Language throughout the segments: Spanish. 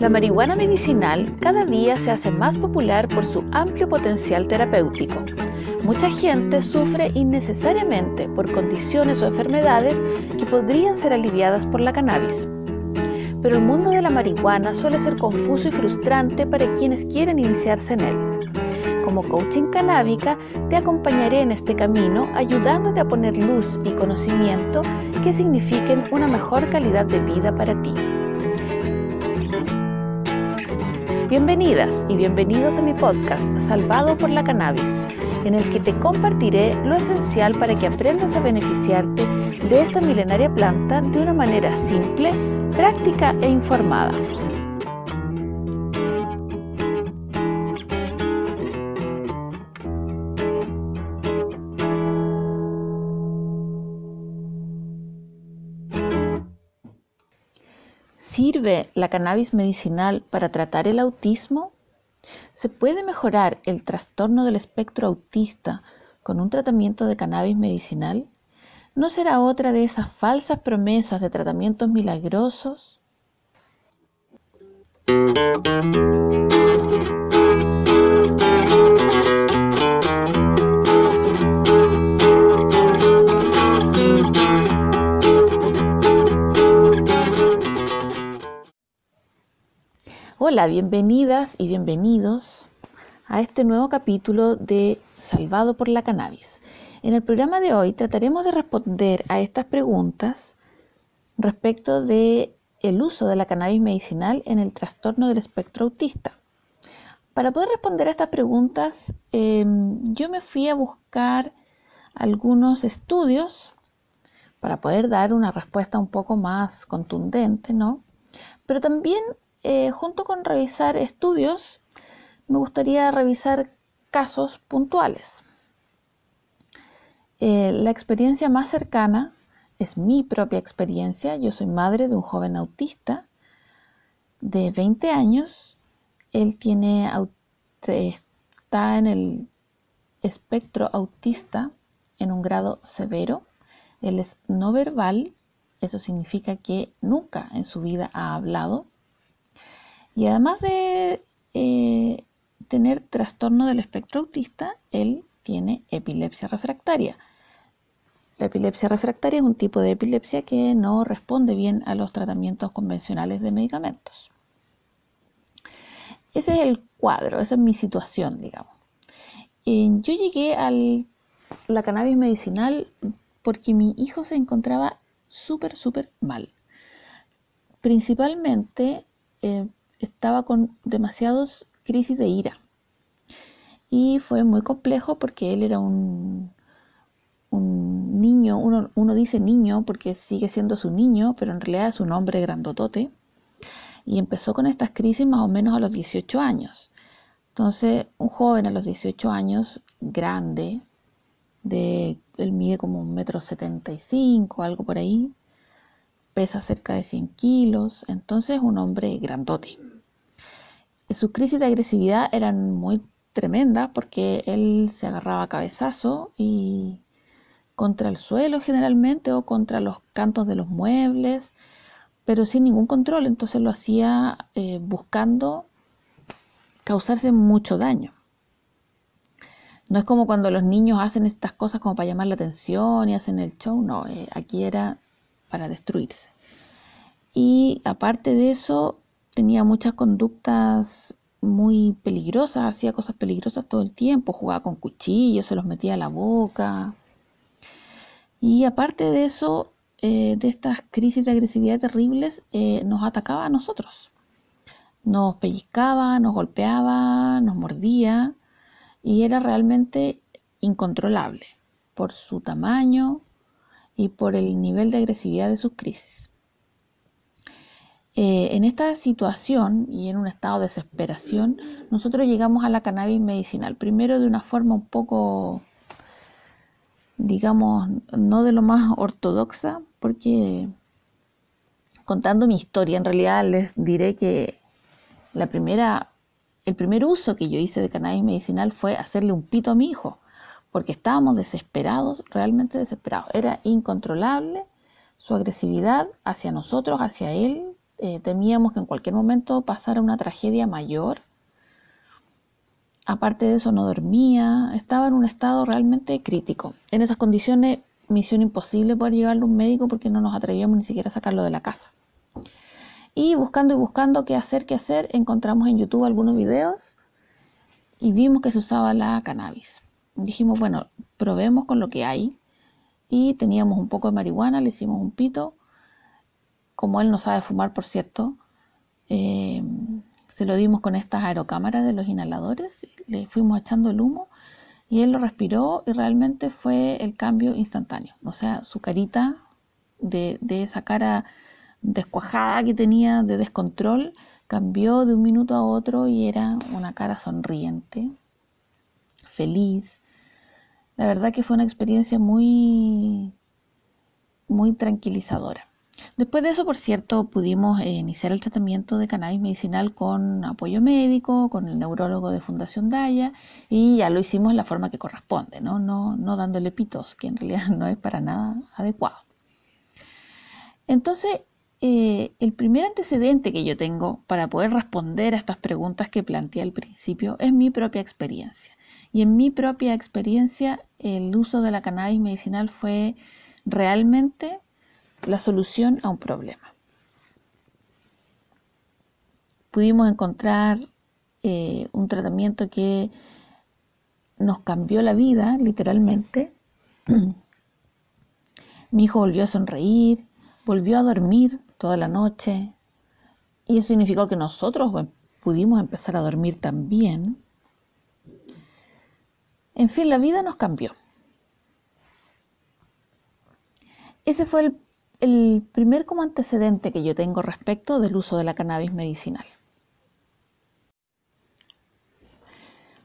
La marihuana medicinal cada día se hace más popular por su amplio potencial terapéutico. Mucha gente sufre innecesariamente por condiciones o enfermedades que podrían ser aliviadas por la cannabis. Pero el mundo de la marihuana suele ser confuso y frustrante para quienes quieren iniciarse en él. Como coaching canábica, te acompañaré en este camino ayudándote a poner luz y conocimiento que signifiquen una mejor calidad de vida para ti. Bienvenidas y bienvenidos a mi podcast Salvado por la Cannabis, en el que te compartiré lo esencial para que aprendas a beneficiarte de esta milenaria planta de una manera simple, práctica e informada. ¿Sirve la cannabis medicinal para tratar el autismo? ¿Se puede mejorar el trastorno del espectro autista con un tratamiento de cannabis medicinal? ¿No será otra de esas falsas promesas de tratamientos milagrosos? Hola, bienvenidas y bienvenidos a este nuevo capítulo de Salvado por la Cannabis. En el programa de hoy trataremos de responder a estas preguntas respecto de el uso de la cannabis medicinal en el trastorno del espectro autista. Para poder responder a estas preguntas, em, yo me fui a buscar algunos estudios para poder dar una respuesta un poco más contundente, ¿no? Pero también eh, junto con revisar estudios, me gustaría revisar casos puntuales. Eh, la experiencia más cercana es mi propia experiencia. Yo soy madre de un joven autista de 20 años. Él tiene, está en el espectro autista en un grado severo. Él es no verbal. Eso significa que nunca en su vida ha hablado. Y además de eh, tener trastorno del espectro autista, él tiene epilepsia refractaria. La epilepsia refractaria es un tipo de epilepsia que no responde bien a los tratamientos convencionales de medicamentos. Ese es el cuadro, esa es mi situación, digamos. Eh, yo llegué a la cannabis medicinal porque mi hijo se encontraba súper, súper mal. Principalmente eh, estaba con demasiados crisis de ira. Y fue muy complejo porque él era un, un niño, uno, uno, dice niño porque sigue siendo su niño, pero en realidad es un hombre grandotote. Y empezó con estas crisis más o menos a los 18 años. Entonces, un joven a los 18 años, grande, de, él mide como un metro setenta algo por ahí, pesa cerca de 100 kilos, entonces un hombre grandote sus crisis de agresividad eran muy tremendas porque él se agarraba a cabezazo y contra el suelo generalmente o contra los cantos de los muebles, pero sin ningún control, entonces lo hacía eh, buscando causarse mucho daño. No es como cuando los niños hacen estas cosas como para llamar la atención y hacen el show, no, eh, aquí era para destruirse. Y aparte de eso, tenía muchas conductas muy peligrosas, hacía cosas peligrosas todo el tiempo, jugaba con cuchillos, se los metía a la boca. Y aparte de eso, eh, de estas crisis de agresividad terribles, eh, nos atacaba a nosotros. Nos pellizcaba, nos golpeaba, nos mordía y era realmente incontrolable por su tamaño y por el nivel de agresividad de sus crisis. Eh, en esta situación y en un estado de desesperación, nosotros llegamos a la cannabis medicinal, primero de una forma un poco, digamos, no de lo más ortodoxa, porque contando mi historia, en realidad les diré que la primera, el primer uso que yo hice de cannabis medicinal fue hacerle un pito a mi hijo, porque estábamos desesperados, realmente desesperados. Era incontrolable su agresividad hacia nosotros, hacia él, eh, temíamos que en cualquier momento pasara una tragedia mayor. Aparte de eso, no dormía, estaba en un estado realmente crítico. En esas condiciones, misión imposible poder llevarlo a un médico porque no nos atrevíamos ni siquiera a sacarlo de la casa. Y buscando y buscando qué hacer, qué hacer, encontramos en YouTube algunos videos y vimos que se usaba la cannabis. Dijimos, bueno, probemos con lo que hay. Y teníamos un poco de marihuana, le hicimos un pito. Como él no sabe fumar, por cierto, eh, se lo dimos con estas aerocámaras de los inhaladores, le fuimos echando el humo y él lo respiró y realmente fue el cambio instantáneo. O sea, su carita de, de esa cara descuajada que tenía de descontrol cambió de un minuto a otro y era una cara sonriente, feliz. La verdad que fue una experiencia muy, muy tranquilizadora. Después de eso, por cierto, pudimos eh, iniciar el tratamiento de cannabis medicinal con apoyo médico, con el neurólogo de Fundación Daya, y ya lo hicimos en la forma que corresponde, ¿no? No, no dándole pitos, que en realidad no es para nada adecuado. Entonces, eh, el primer antecedente que yo tengo para poder responder a estas preguntas que planteé al principio es mi propia experiencia. Y en mi propia experiencia, el uso de la cannabis medicinal fue realmente la solución a un problema. Pudimos encontrar eh, un tratamiento que nos cambió la vida, literalmente. Mi hijo volvió a sonreír, volvió a dormir toda la noche. Y eso significó que nosotros pudimos empezar a dormir también. En fin, la vida nos cambió. Ese fue el, primer como antecedente que yo tengo respecto del uso de la cannabis medicinal.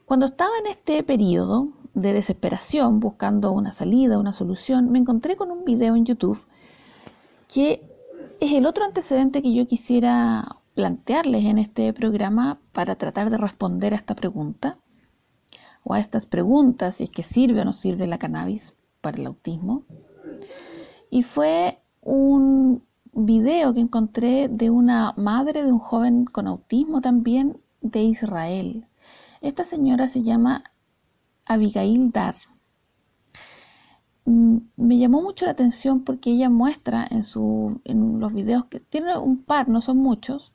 Cuando estaba en este periodo de desesperación, buscando una salida, una solución, me encontré con un video en YouTube que es el otro antecedente que yo quisiera plantearles en este programa para tratar de responder a esta pregunta o a estas preguntas, si es que sirve o no sirve la cannabis para el autismo. Y fue un video que encontré de una madre de un joven con autismo también de Israel. Esta señora se llama Abigail Dar. Mm, me llamó mucho la atención porque ella muestra en, su, en los videos que tiene un par, no son muchos,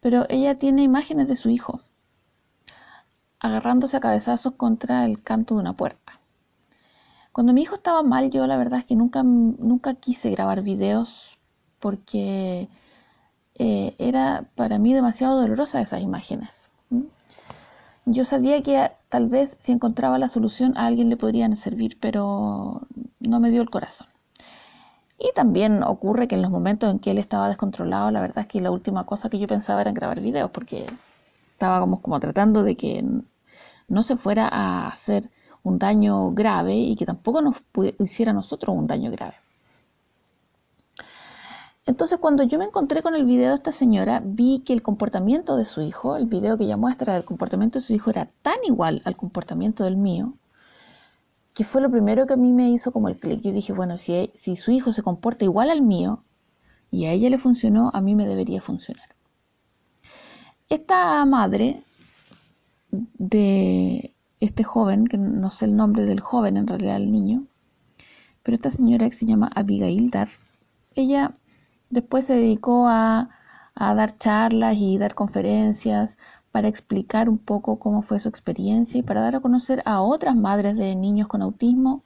pero ella tiene imágenes de su hijo agarrándose a cabezazos contra el canto de una puerta. Cuando mi hijo estaba mal, yo la verdad es que nunca, nunca quise grabar videos porque eh, era para mí demasiado dolorosa esas imágenes. Yo sabía que tal vez si encontraba la solución a alguien le podrían servir, pero no me dio el corazón. Y también ocurre que en los momentos en que él estaba descontrolado, la verdad es que la última cosa que yo pensaba era grabar videos, porque estábamos como tratando de que no se fuera a hacer un daño grave y que tampoco nos hiciera a nosotros un daño grave. Entonces cuando yo me encontré con el video de esta señora, vi que el comportamiento de su hijo, el video que ella muestra del comportamiento de su hijo era tan igual al comportamiento del mío, que fue lo primero que a mí me hizo como el clic. Yo dije, bueno, si, si su hijo se comporta igual al mío y a ella le funcionó, a mí me debería funcionar. Esta madre de este joven, que no sé el nombre del joven, en realidad el niño, pero esta señora que se llama Abigail Dar, ella Después se dedicó a, dar charlas y dar conferencias para explicar un poco cómo fue su experiencia y para dar a conocer a otras madres de niños con autismo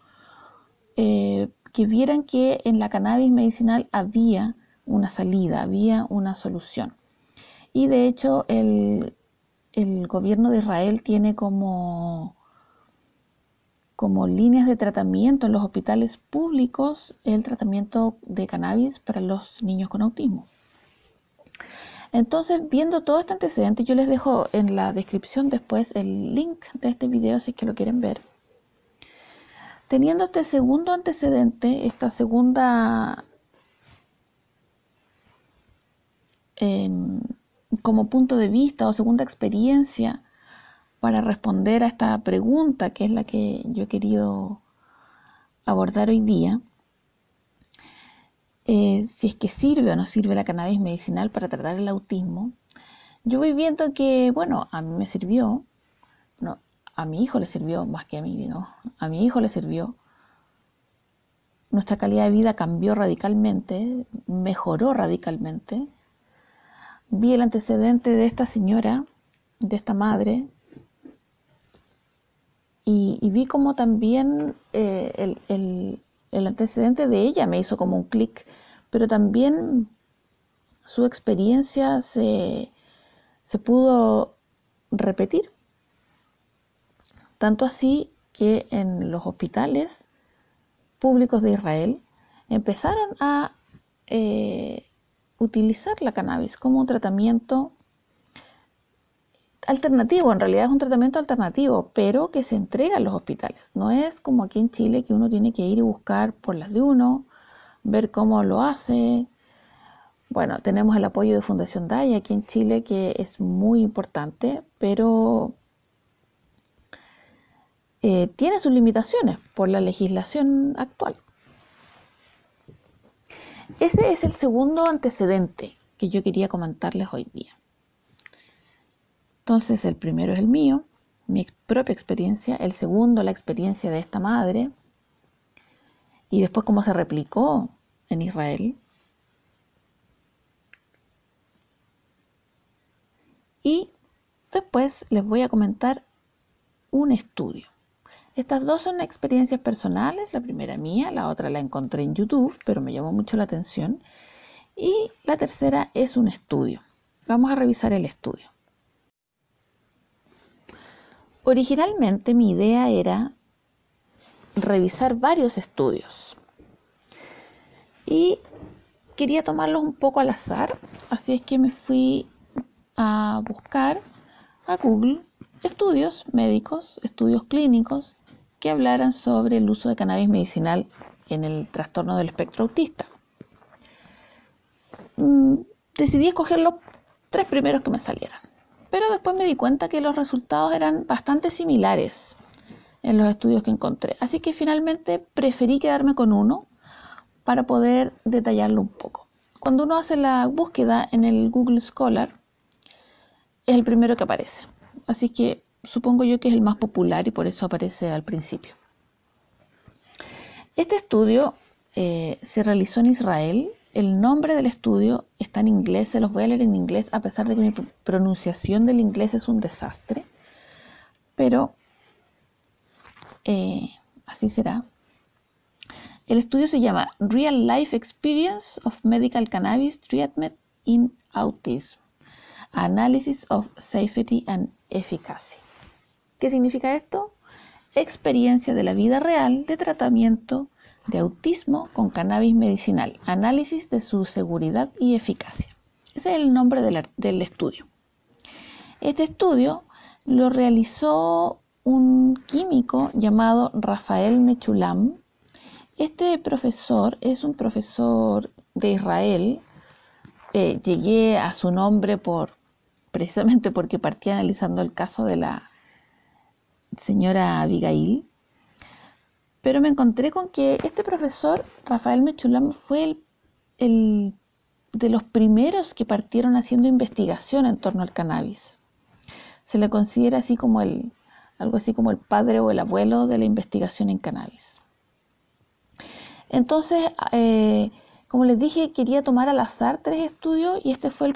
eh, que vieran que en la cannabis medicinal había una salida, había una solución. Y de hecho el, el gobierno de Israel tiene como como líneas de tratamiento en los hospitales públicos el tratamiento de cannabis para los niños con autismo. Entonces, viendo todo este antecedente, yo les dejo en la descripción después el link de este video si es que lo quieren ver. Teniendo este segundo antecedente, esta segunda em, como punto de vista o segunda experiencia para responder a esta pregunta que es la que yo he querido abordar hoy día, eh, si es que sirve o no sirve la cannabis medicinal para tratar el autismo, yo voy viendo que, bueno, a mí me sirvió, a mi hijo le sirvió más que a mí, ¿no? A mi hijo le sirvió. Nuestra calidad de vida cambió radicalmente, mejoró radicalmente. Vi el antecedente de esta señora, de esta madre, y, vi como también eh, el, antecedente de ella me hizo como un clic, pero también su experiencia se, se pudo repetir. Tanto así que en los hospitales públicos de Israel empezaron a eh, utilizar la cannabis como un tratamiento alternativo, en realidad es un tratamiento alternativo, pero que se entrega en los hospitales. No es como aquí en Chile que uno tiene que ir y buscar por las de uno, ver cómo lo hace. Bueno, tenemos el apoyo de Fundación DAI aquí en Chile que es muy importante, pero eh, tiene sus limitaciones por la legislación actual. Ese es el segundo antecedente que yo quería comentarles hoy día. Entonces el primero es el mío, mi propia experiencia, el segundo la experiencia de esta madre y después cómo se replicó en Israel. Y después les voy a comentar un estudio. Estas dos son experiencias personales, la primera mía, la otra la encontré en YouTube, pero me llamó mucho la atención. Y la tercera es un estudio. Vamos a revisar el estudio. Originalmente mi idea era revisar varios estudios y quería tomarlos un poco al azar, así es que me fui a buscar a Google estudios médicos, estudios clínicos que hablaran sobre el uso de cannabis medicinal en el trastorno del espectro autista. Mm, decidí escoger los tres primeros que me salieran pero después me di cuenta que los resultados eran bastante similares en los estudios que encontré. Así que finalmente preferí quedarme con uno para poder detallarlo un poco. Cuando uno hace la búsqueda en el Google Scholar, es el primero que aparece. Así que supongo yo que es el más popular y por eso aparece al principio. Este estudio eh, se realizó en Israel el nombre del estudio está en inglés, se los voy a leer en inglés, a pesar de que mi pronunciación del inglés es un desastre, pero eh, así será. El estudio se llama Real Life Experience of Medical Cannabis Treatment in Autism, Analysis of Safety and Efficacy. ¿Qué significa esto? Experiencia de la vida real de tratamiento de autismo con cannabis medicinal, análisis de su seguridad y eficacia. Ese es el nombre del, estudio. Este estudio lo realizó un químico llamado Rafael Mechulam. Este profesor es un profesor de Israel. Eh, llegué a su nombre por precisamente porque partí analizando el caso de la señora Abigail pero me encontré con que este profesor, Rafael Mechulam, fue el, de los primeros que partieron haciendo investigación en torno al cannabis. Se le considera así como el, algo así como el padre o el abuelo de la investigación en cannabis. Entonces, eh, como les dije, quería tomar al azar tres estudios y este fue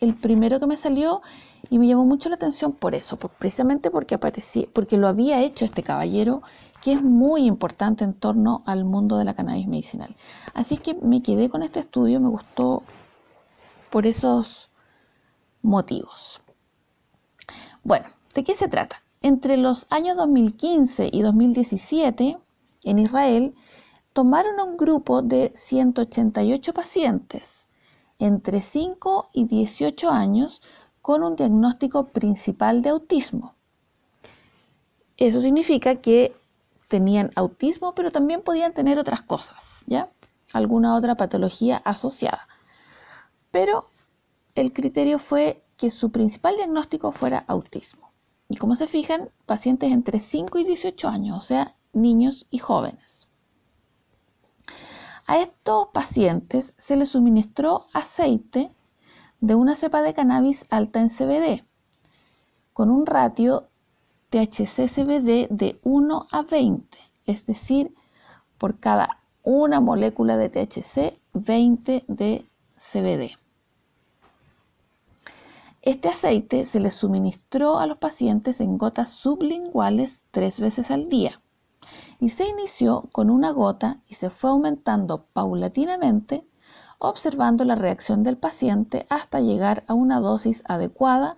el, primero que me salió y me llamó mucho la atención por eso, precisamente porque aparecía, porque lo había hecho este caballero que es muy importante en torno al mundo de la cannabis medicinal. Así que me quedé con este estudio, me gustó por esos motivos. Bueno, ¿de qué se trata? Entre los años 2015 y 2017, en Israel, tomaron un grupo de 188 pacientes entre 5 y 18 años con un diagnóstico principal de autismo. Eso significa que tenían autismo, pero también podían tener otras cosas, ¿ya? Alguna otra patología asociada. Pero el criterio fue que su principal diagnóstico fuera autismo. Y como se fijan, pacientes entre 5 y 18 años, o sea, niños y jóvenes. A estos pacientes se les suministró aceite de una cepa de cannabis alta en CBD, con un ratio THC-CBD de 1 a 20, es decir, por cada una molécula de THC, 20 de CBD. Este aceite se les suministró a los pacientes en gotas sublinguales tres veces al día y se inició con una gota y se fue aumentando paulatinamente observando la reacción del paciente hasta llegar a una dosis adecuada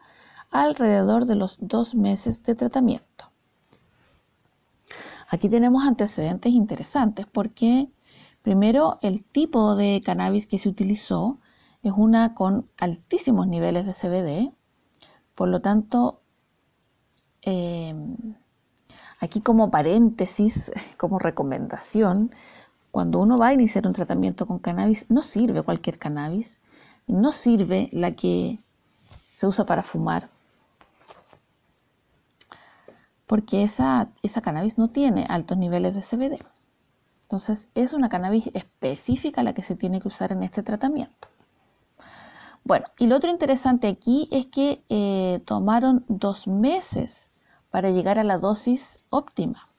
alrededor de los dos meses de tratamiento. Aquí tenemos antecedentes interesantes porque primero el tipo de cannabis que se utilizó es una con altísimos niveles de CBD, por lo tanto, eh, aquí como paréntesis, como recomendación, cuando uno va a iniciar un tratamiento con cannabis, no sirve cualquier cannabis, no sirve la que se usa para fumar, porque esa, esa cannabis no tiene altos niveles de CBD. Entonces es una cannabis específica la que se tiene que usar en este tratamiento. Bueno, y lo otro interesante aquí es que eh, tomaron dos meses para llegar a la dosis óptima.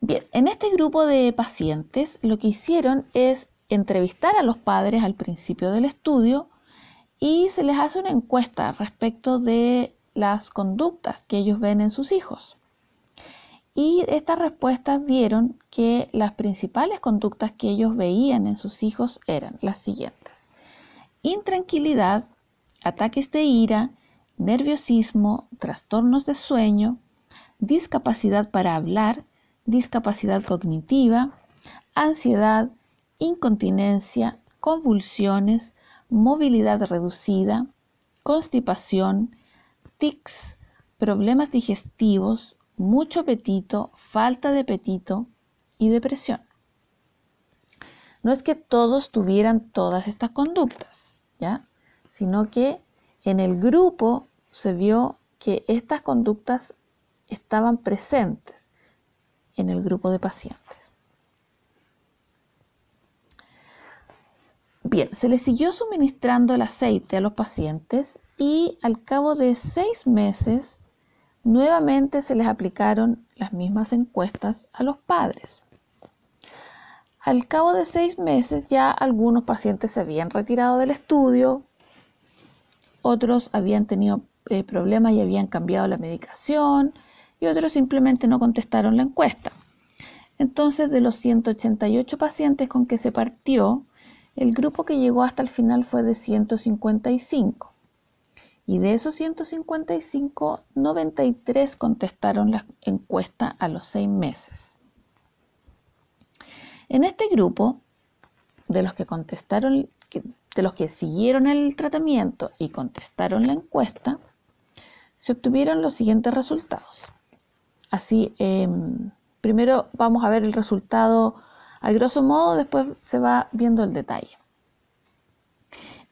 Bien, en este grupo de pacientes lo que hicieron es entrevistar a los padres al principio del estudio y se les hace una encuesta respecto de las conductas que ellos ven en sus hijos. Y estas respuestas dieron que las principales conductas que ellos veían en sus hijos eran las siguientes. Intranquilidad, ataques de ira, nerviosismo, trastornos de sueño, discapacidad para hablar, discapacidad cognitiva, ansiedad, incontinencia, convulsiones, movilidad reducida, constipación, tics, problemas digestivos, mucho apetito, falta de apetito y depresión. No es que todos tuvieran todas estas conductas, ¿ya? Sino que en el grupo se vio que estas conductas estaban presentes en el grupo de pacientes. Bien, se les siguió suministrando el aceite a los pacientes y al cabo de seis meses nuevamente se les aplicaron las mismas encuestas a los padres. Al cabo de seis meses ya algunos pacientes se habían retirado del estudio, otros habían tenido eh, problemas y habían cambiado la medicación y otros simplemente no contestaron la encuesta. Entonces, de los 188 pacientes con que se partió, el grupo que llegó hasta el final fue de 155. Y de esos 155, 93 contestaron la encuesta a los seis meses. En este grupo, de los que contestaron, de los que siguieron el tratamiento y contestaron la encuesta, se obtuvieron los siguientes resultados. Así, em, primero vamos a ver el resultado a grosso modo, después se va viendo el detalle.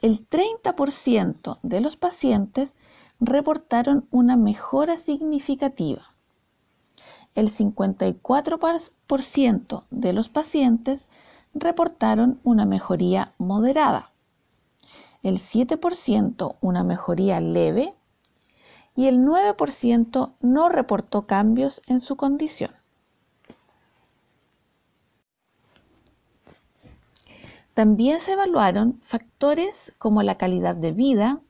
El 30% de los pacientes reportaron una mejora significativa. El 54% de los pacientes reportaron una mejoría moderada. El 7% una mejoría leve y el 9% no reportó cambios en su condición. También se evaluaron factores como la calidad de vida,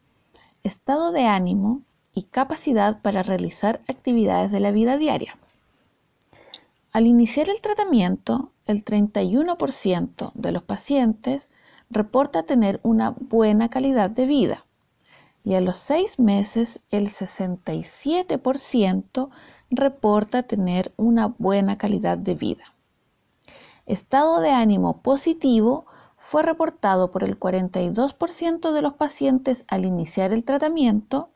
estado de ánimo y capacidad para realizar actividades de la vida diaria. Al iniciar el tratamiento, el 31% de los pacientes reporta tener una buena calidad de vida y a los seis meses el 67% reporta tener una buena calidad de vida. Estado de ánimo positivo fue reportado por el 42% de los pacientes al iniciar el tratamiento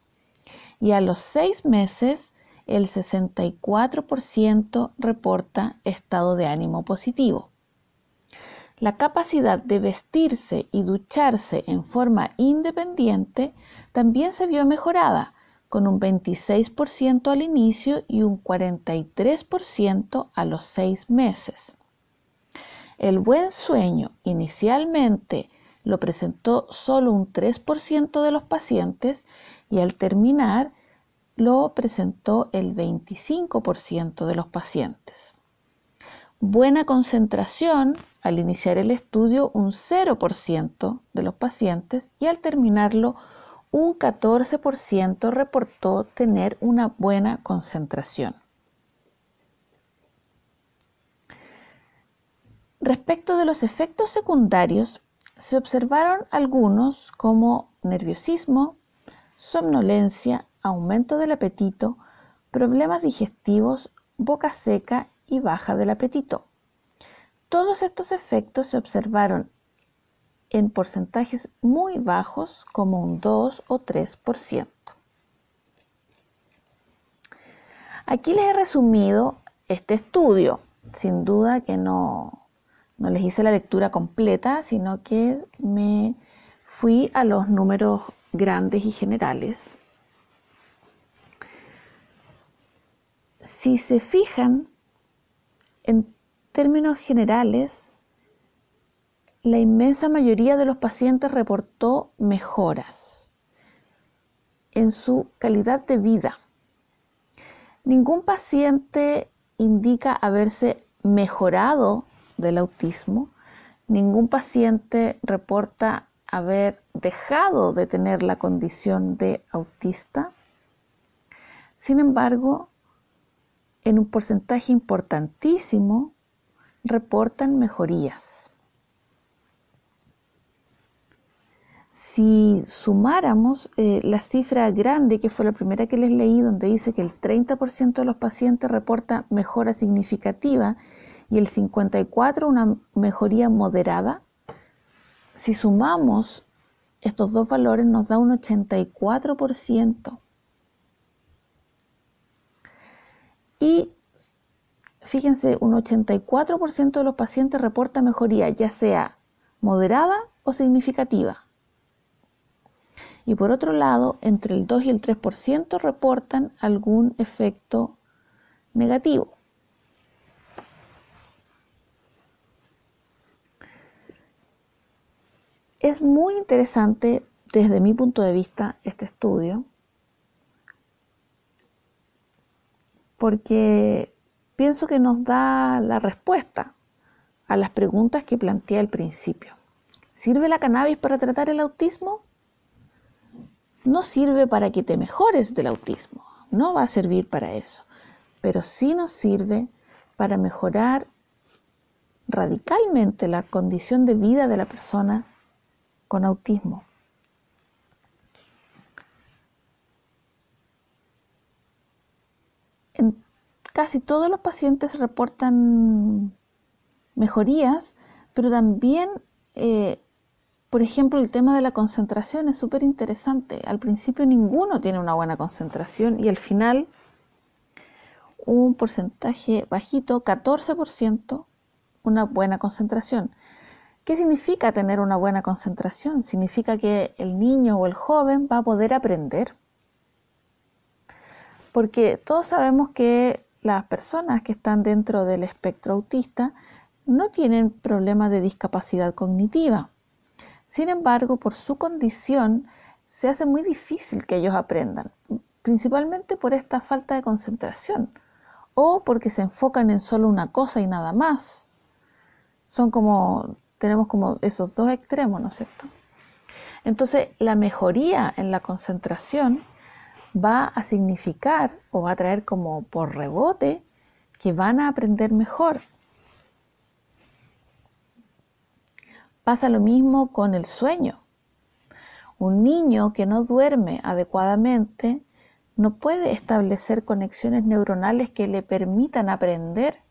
y a los seis meses el 64% reporta estado de ánimo positivo. La capacidad de vestirse y ducharse en forma independiente también se vio mejorada, con un 26% al inicio y un 43% a los seis meses. El buen sueño inicialmente lo presentó solo un 3% de los pacientes y al terminar lo presentó el 25% de los pacientes. Buena concentración al iniciar el estudio un 0% de los pacientes y al terminarlo un 14% reportó tener una buena concentración. Respecto de los efectos secundarios, se observaron algunos como nerviosismo, somnolencia, aumento del apetito, problemas digestivos, boca seca y baja del apetito. Todos estos efectos se observaron en porcentajes muy bajos como un 2 o 3%. Aquí les he resumido este estudio. Sin duda que no, no les hice la lectura completa, sino que me fui a los números grandes y generales. Si se fijan, en términos generales, la inmensa mayoría de los pacientes reportó mejoras en su calidad de vida. Ningún paciente indica haberse mejorado del autismo, ningún paciente reporta haber dejado de tener la condición de autista. Sin embargo, en un porcentaje importantísimo reportan mejorías. si sumáramos eh, la cifra grande, que fue la primera que les leí, donde dice que el 30% de los pacientes reporta mejora significativa y el 54% una mejoría moderada, si sumamos estos dos valores nos da un 84%. Y fíjense, un 84% de los pacientes reporta mejoría, ya sea moderada o significativa. Y por otro lado, entre el 2 y el 3% reportan algún efecto negativo. Es muy interesante desde mi punto de vista este estudio porque pienso que nos da la respuesta a las preguntas que planteé al principio. ¿Sirve la cannabis para tratar el autismo? no sirve para que te mejores del autismo, no va a servir para eso, pero sí nos sirve para mejorar radicalmente la condición de vida de la persona con autismo. En casi todos los pacientes reportan mejorías, pero también eh, por ejemplo, el tema de la concentración es súper interesante. Al principio ninguno tiene una buena concentración y al final un porcentaje bajito, 14%, una buena concentración. ¿Qué significa tener una buena concentración? Significa que el niño o el joven va a poder aprender. Porque todos sabemos que las personas que están dentro del espectro autista no tienen problemas de discapacidad cognitiva sin embargo, por su condición, se hace muy difícil que ellos aprendan, principalmente por esta falta de concentración o porque se enfocan en solo una cosa y nada más. Son como, tenemos como esos dos extremos, ¿no es cierto? Entonces, la mejoría en la concentración va a significar o va a traer como por rebote que van a aprender mejor, Pasa lo mismo con el sueño. Un niño que no duerme adecuadamente no puede establecer conexiones neuronales que le permitan aprender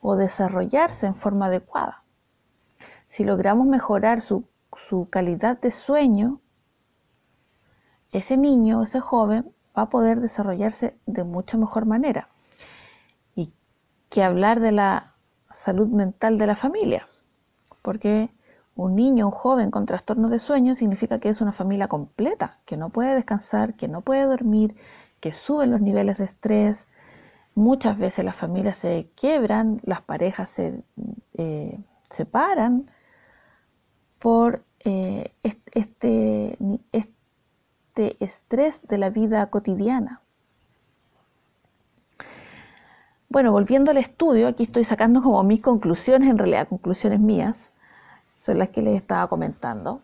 o desarrollarse en forma adecuada. Si logramos mejorar su, calidad de sueño, ese niño, ese joven, va a poder desarrollarse de mucha mejor manera. Y que hablar de la salud mental de la familia, porque un niño, un joven con trastornos de sueño significa que es una familia completa, que no puede descansar, que no puede dormir, que suben los niveles de estrés, muchas veces las familias se quiebran, las parejas se eh, separan por eh, este estrés de la vida cotidiana. Bueno, volviendo al estudio, aquí estoy sacando como mis conclusiones, en realidad conclusiones mías, son las que les estaba comentando,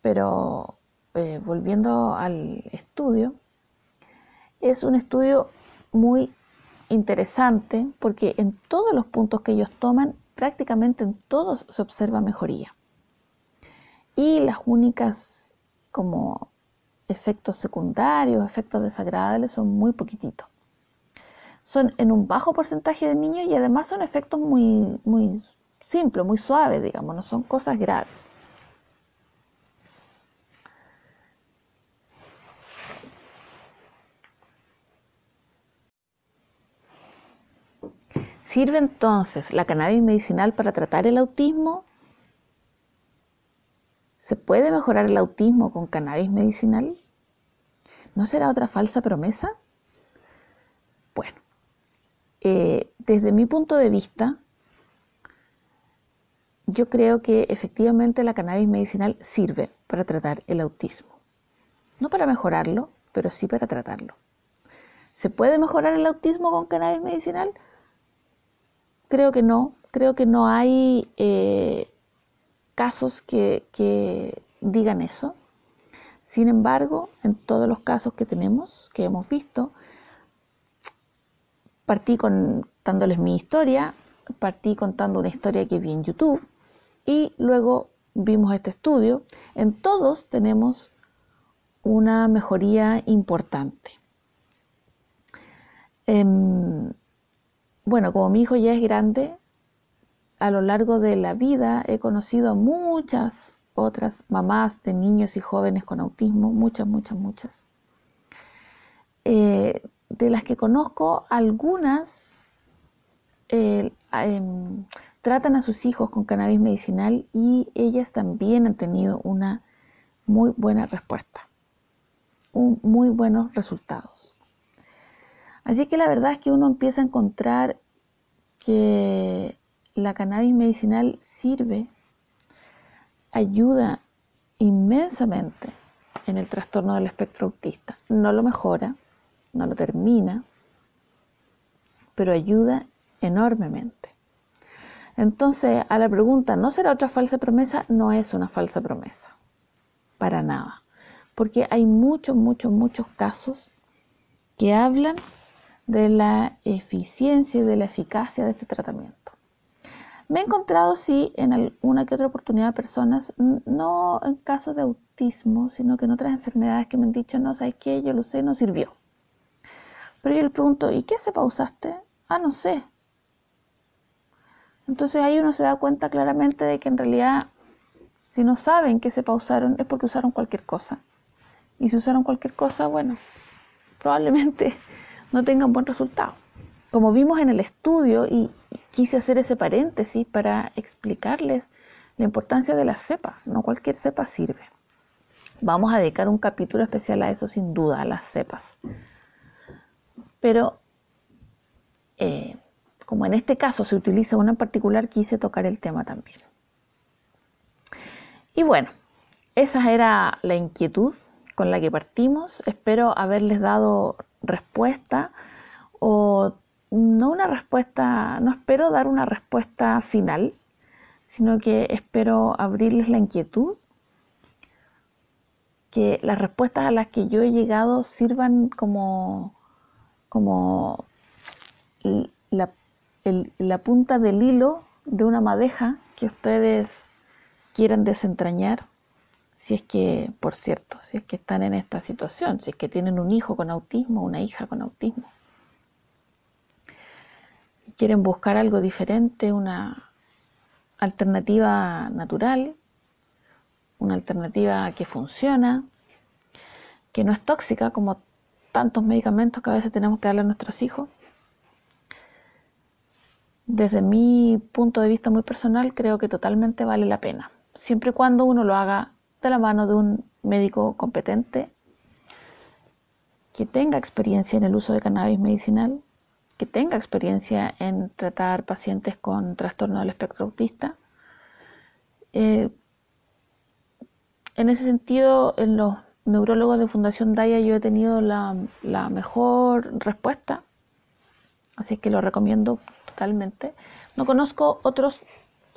pero eh, volviendo al estudio, es un estudio muy interesante porque en todos los puntos que ellos toman, prácticamente en todos se observa mejoría. Y las únicas como efectos secundarios, efectos desagradables son muy poquititos son en un bajo porcentaje de niños y además son efectos muy, muy simples, muy suaves, digamos, no son cosas graves. ¿Sirve entonces la cannabis medicinal para tratar el autismo? ¿Se puede mejorar el autismo con cannabis medicinal? ¿No será otra falsa promesa? Bueno, eh, desde mi punto de vista, yo creo que efectivamente la cannabis medicinal sirve para tratar el autismo. No para mejorarlo, pero sí para tratarlo. ¿Se puede mejorar el autismo con cannabis medicinal? Creo que no. Creo que no hay eh, casos que, digan eso. Sin embargo, en todos los casos que tenemos, que hemos visto, Partí contándoles mi historia, partí contando una historia que vi en YouTube y luego vimos este estudio. En todos tenemos una mejoría importante. Em, bueno, como mi hijo ya es grande, a lo largo de la vida he conocido a muchas otras mamás de niños y jóvenes con autismo, muchas, muchas, muchas. Eh, de las que conozco, algunas eh, em, tratan a sus hijos con cannabis medicinal y ellas también han tenido una muy buena respuesta, muy buenos resultados. Así que la verdad es que uno empieza a encontrar que la cannabis medicinal sirve, ayuda inmensamente en el trastorno del espectro autista. No lo mejora, no lo termina, pero ayuda enormemente. Entonces, a la pregunta, ¿no será otra falsa promesa? No es una falsa promesa, para nada, porque hay muchos, muchos, muchos casos que hablan de la eficiencia y de la eficacia de este tratamiento. Me he encontrado, sí, en alguna que otra oportunidad personas, no en casos de autismo, sino que en otras enfermedades que me han dicho, no, ¿sabes qué? Yo lo sé, no sirvió. Pero yo le pregunto, ¿y qué se pausaste? Ah, no sé. Entonces ahí uno se da cuenta claramente de que en realidad, si no saben qué se pausaron, es porque usaron cualquier cosa. Y si usaron cualquier cosa, bueno, probablemente no tengan buen resultado. Como vimos en el estudio, y quise hacer ese paréntesis para explicarles la importancia de la cepa. No cualquier cepa sirve. Vamos a dedicar un capítulo especial a eso sin duda, a las cepas pero eh, como en este caso se utiliza una en particular, quise tocar el tema también. Y bueno, esa era la inquietud con la que partimos. Espero haberles dado respuesta o no una respuesta, no espero dar una respuesta final, sino que espero abrirles la inquietud, que las respuestas a las que yo he llegado sirvan como como la, punta del hilo de una madeja que ustedes quieran desentrañar, si es que, por cierto, si es que están en esta situación, si es que tienen un hijo con autismo, una hija con autismo. Quieren buscar algo diferente, una alternativa natural, una alternativa que funciona, que no es tóxica como tantos medicamentos que a veces tenemos que darle a nuestros hijos. Desde mi punto de vista muy personal, creo que totalmente vale la pena, siempre y cuando uno lo haga de la mano de un médico competente que tenga experiencia en el uso de cannabis medicinal, que tenga experiencia en tratar pacientes con trastorno del espectro autista. Eh, en ese sentido, en los neurólogos de Fundación Daya yo he tenido la, la mejor respuesta, así que lo recomiendo totalmente. No conozco otros,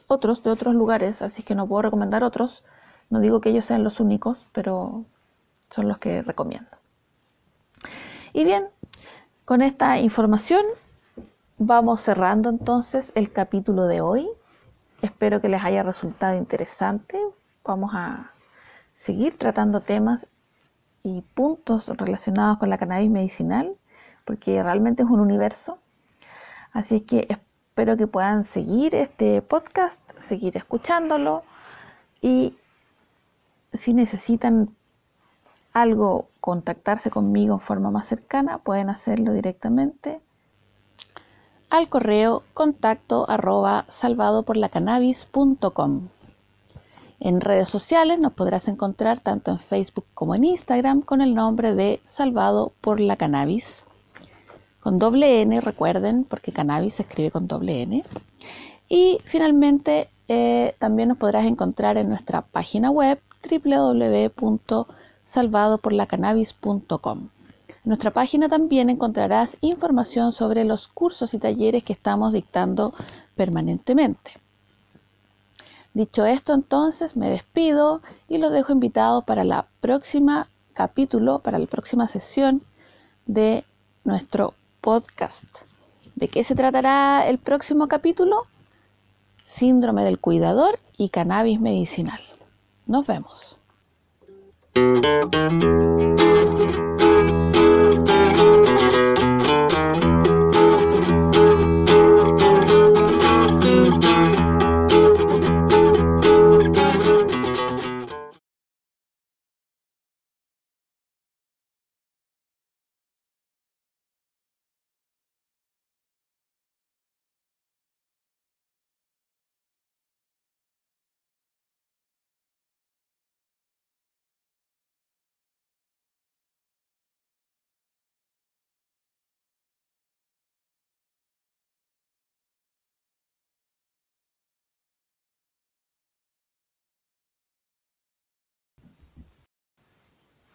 otros de otros lugares, así que no puedo recomendar otros. No digo que ellos sean los únicos, pero son los que recomiendo. Y bien, con esta información vamos cerrando entonces el capítulo de hoy. Espero que les haya resultado interesante. Vamos a seguir tratando temas y puntos relacionados con la cannabis medicinal, porque realmente es un universo. Así que espero que puedan seguir este podcast, seguir escuchándolo y si necesitan algo, contactarse conmigo en forma más cercana, pueden hacerlo directamente al correo contacto. En redes sociales nos podrás encontrar tanto en Facebook como en Instagram con el nombre de Salvado por la Cannabis. Con doble N, recuerden, porque cannabis se escribe con doble N. Y finalmente eh, también nos podrás encontrar en nuestra página web www.salvadoporlacannabis.com. En nuestra página también encontrarás información sobre los cursos y talleres que estamos dictando permanentemente. Dicho esto, entonces me despido y los dejo invitados para la próxima capítulo, para la próxima sesión de nuestro podcast. ¿De qué se tratará el próximo capítulo? Síndrome del cuidador y cannabis medicinal. Nos vemos. Thank you.